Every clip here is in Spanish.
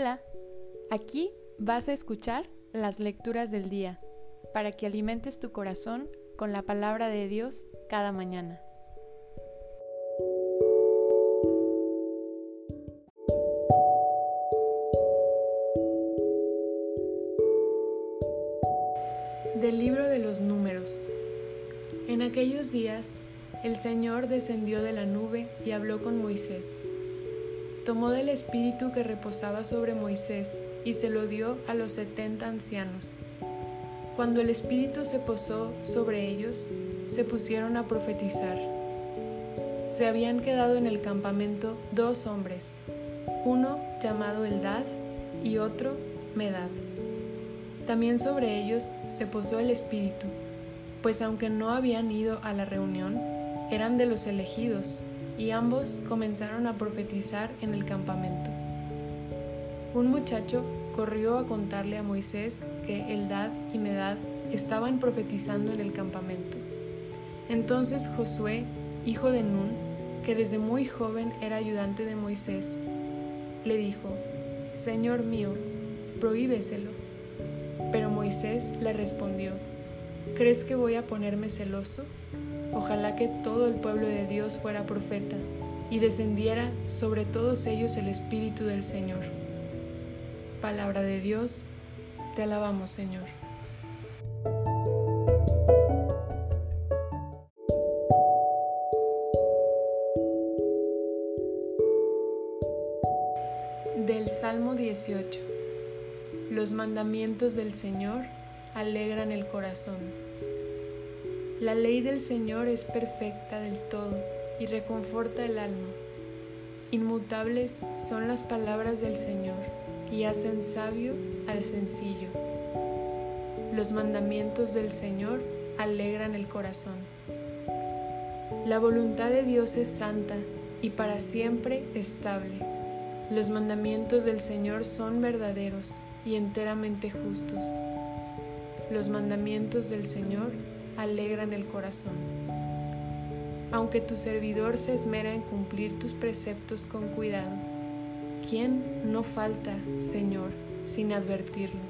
Hola, aquí vas a escuchar las lecturas del día para que alimentes tu corazón con la palabra de Dios cada mañana. Del libro de los números. En aquellos días, el Señor descendió de la nube y habló con Moisés tomó del espíritu que reposaba sobre Moisés y se lo dio a los setenta ancianos. Cuando el espíritu se posó sobre ellos, se pusieron a profetizar. Se habían quedado en el campamento dos hombres, uno llamado Eldad y otro Medad. También sobre ellos se posó el espíritu, pues aunque no habían ido a la reunión, eran de los elegidos y ambos comenzaron a profetizar en el campamento. Un muchacho corrió a contarle a Moisés que Eldad y Medad estaban profetizando en el campamento. Entonces Josué, hijo de Nun, que desde muy joven era ayudante de Moisés, le dijo, Señor mío, prohíbeselo. Pero Moisés le respondió, ¿crees que voy a ponerme celoso? Ojalá que todo el pueblo de Dios fuera profeta y descendiera sobre todos ellos el Espíritu del Señor. Palabra de Dios, te alabamos Señor. Del Salmo 18. Los mandamientos del Señor alegran el corazón. La ley del Señor es perfecta del todo y reconforta el alma. Inmutables son las palabras del Señor y hacen sabio al sencillo. Los mandamientos del Señor alegran el corazón. La voluntad de Dios es santa y para siempre estable. Los mandamientos del Señor son verdaderos y enteramente justos. Los mandamientos del Señor alegran el corazón. Aunque tu servidor se esmera en cumplir tus preceptos con cuidado, ¿quién no falta, Señor, sin advertirlo?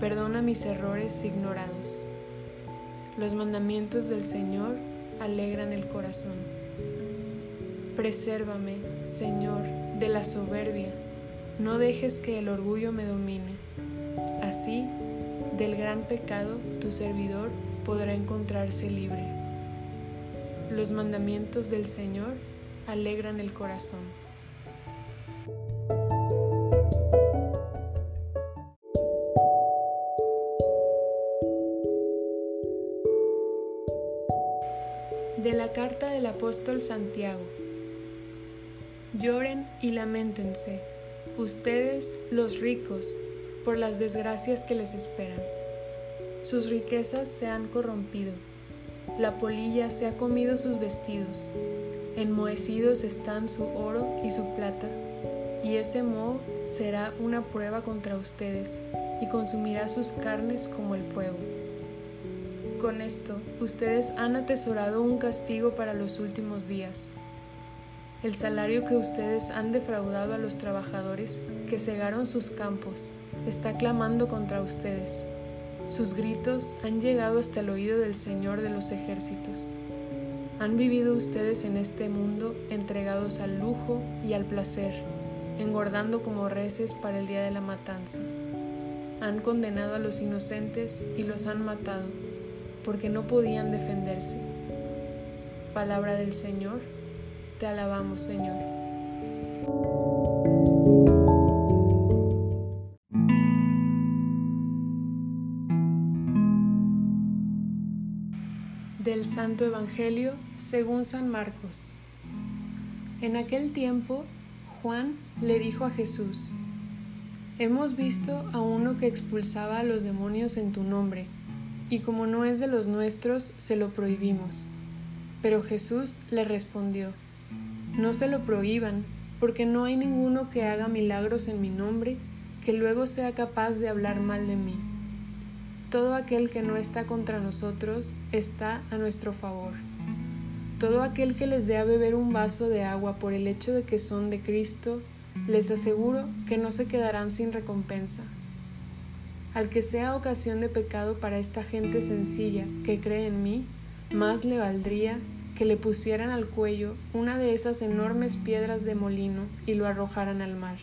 Perdona mis errores ignorados. Los mandamientos del Señor alegran el corazón. Presérvame, Señor, de la soberbia. No dejes que el orgullo me domine. Así, del gran pecado, tu servidor podrá encontrarse libre. Los mandamientos del Señor alegran el corazón. De la carta del apóstol Santiago. Lloren y lamentense, ustedes los ricos, por las desgracias que les esperan sus riquezas se han corrompido, la polilla se ha comido sus vestidos, enmohecidos están su oro y su plata, y ese moho será una prueba contra ustedes y consumirá sus carnes como el fuego. Con esto, ustedes han atesorado un castigo para los últimos días. El salario que ustedes han defraudado a los trabajadores que cegaron sus campos está clamando contra ustedes sus gritos han llegado hasta el oído del Señor de los ejércitos. Han vivido ustedes en este mundo entregados al lujo y al placer, engordando como reces para el día de la matanza. Han condenado a los inocentes y los han matado, porque no podían defenderse. Palabra del Señor, te alabamos Señor. Del Santo Evangelio según San Marcos. En aquel tiempo, Juan le dijo a Jesús, Hemos visto a uno que expulsaba a los demonios en tu nombre, y como no es de los nuestros, se lo prohibimos. Pero Jesús le respondió, No se lo prohíban, porque no hay ninguno que haga milagros en mi nombre que luego sea capaz de hablar mal de mí todo aquel que no está contra nosotros está a nuestro favor. Todo aquel que les dé a beber un vaso de agua por el hecho de que son de Cristo, les aseguro que no se quedarán sin recompensa. Al que sea ocasión de pecado para esta gente sencilla que cree en mí, más le valdría que le pusieran al cuello una de esas enormes piedras de molino y lo arrojaran al mar.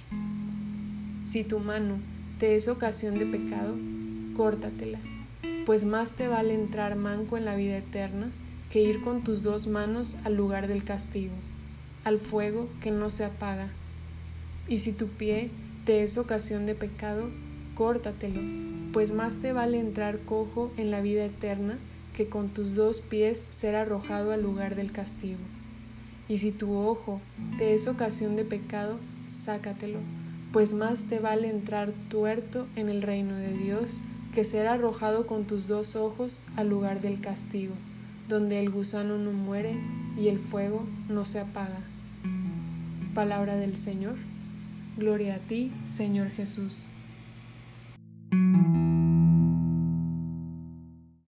Si tu mano te es ocasión de pecado, córtatela, pues más te vale entrar manco en la vida eterna que ir con tus dos manos al lugar del castigo, al fuego que no se apaga. Y si tu pie te es ocasión de pecado, córtatelo, pues más te vale entrar cojo en la vida eterna que con tus dos pies ser arrojado al lugar del castigo. Y si tu ojo te es ocasión de pecado, sácatelo, pues más te vale entrar tuerto en el reino de Dios que ser arrojado con tus dos ojos al lugar del castigo, donde el gusano no muere y el fuego no se apaga. Palabra del Señor. Gloria a ti, Señor Jesús.